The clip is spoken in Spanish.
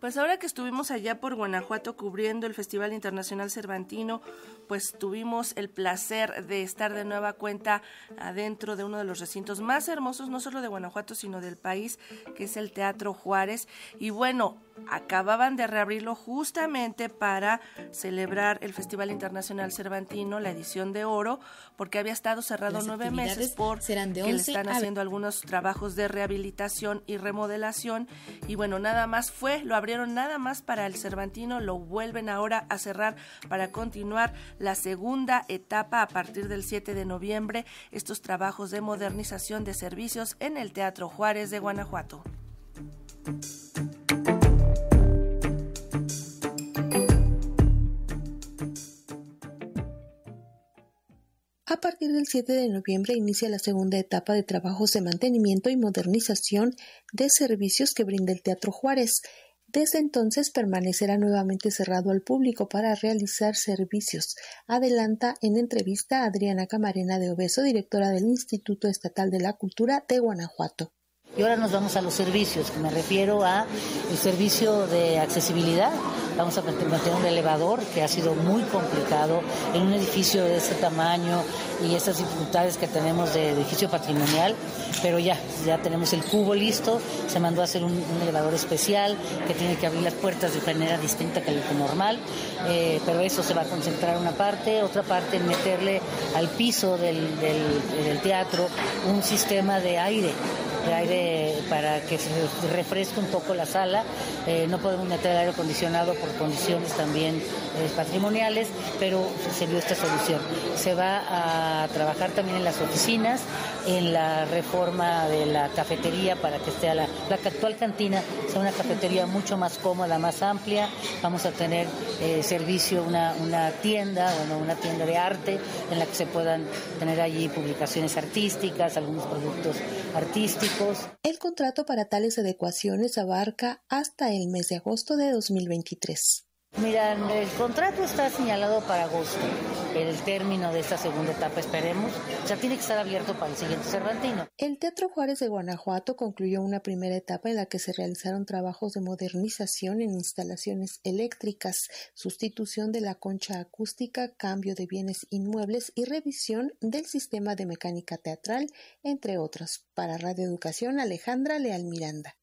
Pues ahora que estuvimos allá por Guanajuato cubriendo el Festival Internacional Cervantino, pues tuvimos el placer de estar de nueva cuenta adentro de uno de los recintos más hermosos, no solo de Guanajuato, sino del país, que es el Teatro Juárez. Y bueno, acababan de reabrirlo justamente para celebrar el Festival Internacional Cervantino, la edición de oro, porque había estado cerrado nueve meses por que le están haciendo algunos trabajos de rehabilitación y remodelación. Y bueno, nada más fue, lo abrieron nada más para el Cervantino, lo vuelven ahora a cerrar para continuar la segunda etapa a partir del 7 de noviembre, estos trabajos de modernización de servicios en el Teatro Juárez de Guanajuato. A partir del 7 de noviembre inicia la segunda etapa de trabajos de mantenimiento y modernización de servicios que brinda el Teatro Juárez. Desde entonces permanecerá nuevamente cerrado al público para realizar servicios. Adelanta en entrevista Adriana Camarena de Obeso, directora del Instituto Estatal de la Cultura de Guanajuato. Y ahora nos vamos a los servicios, que me refiero a el servicio de accesibilidad. Vamos a mantener un elevador que ha sido muy complicado en un edificio de ese tamaño y esas dificultades que tenemos de edificio patrimonial, pero ya, ya tenemos el cubo listo, se mandó a hacer un, elevador especial que tiene que abrir las puertas de manera distinta que lo normal, eh, pero eso se va a concentrar una parte, otra parte en meterle al piso del, del teatro un sistema de aire de aire para que se refresque un poco la sala. Eh, no podemos meter aire acondicionado por condiciones también eh, patrimoniales, pero se dio esta solución. Se va a trabajar también en las oficinas, en la reforma de la cafetería para que esté la, la actual cantina sea una cafetería mucho más cómoda, más amplia. Vamos a tener eh, servicio, una, una tienda, bueno, una tienda de arte en la que se puedan tener allí publicaciones artísticas, algunos productos artísticos el contrato para tales adecuaciones abarca hasta el mes de agosto de 2023. Mira, el contrato está señalado para agosto, el término de esta segunda etapa esperemos, ya tiene que estar abierto para el siguiente Cervantino. El Teatro Juárez de Guanajuato concluyó una primera etapa en la que se realizaron trabajos de modernización en instalaciones eléctricas, sustitución de la concha acústica, cambio de bienes inmuebles y revisión del sistema de mecánica teatral, entre otros. Para Radio Educación, Alejandra Leal Miranda.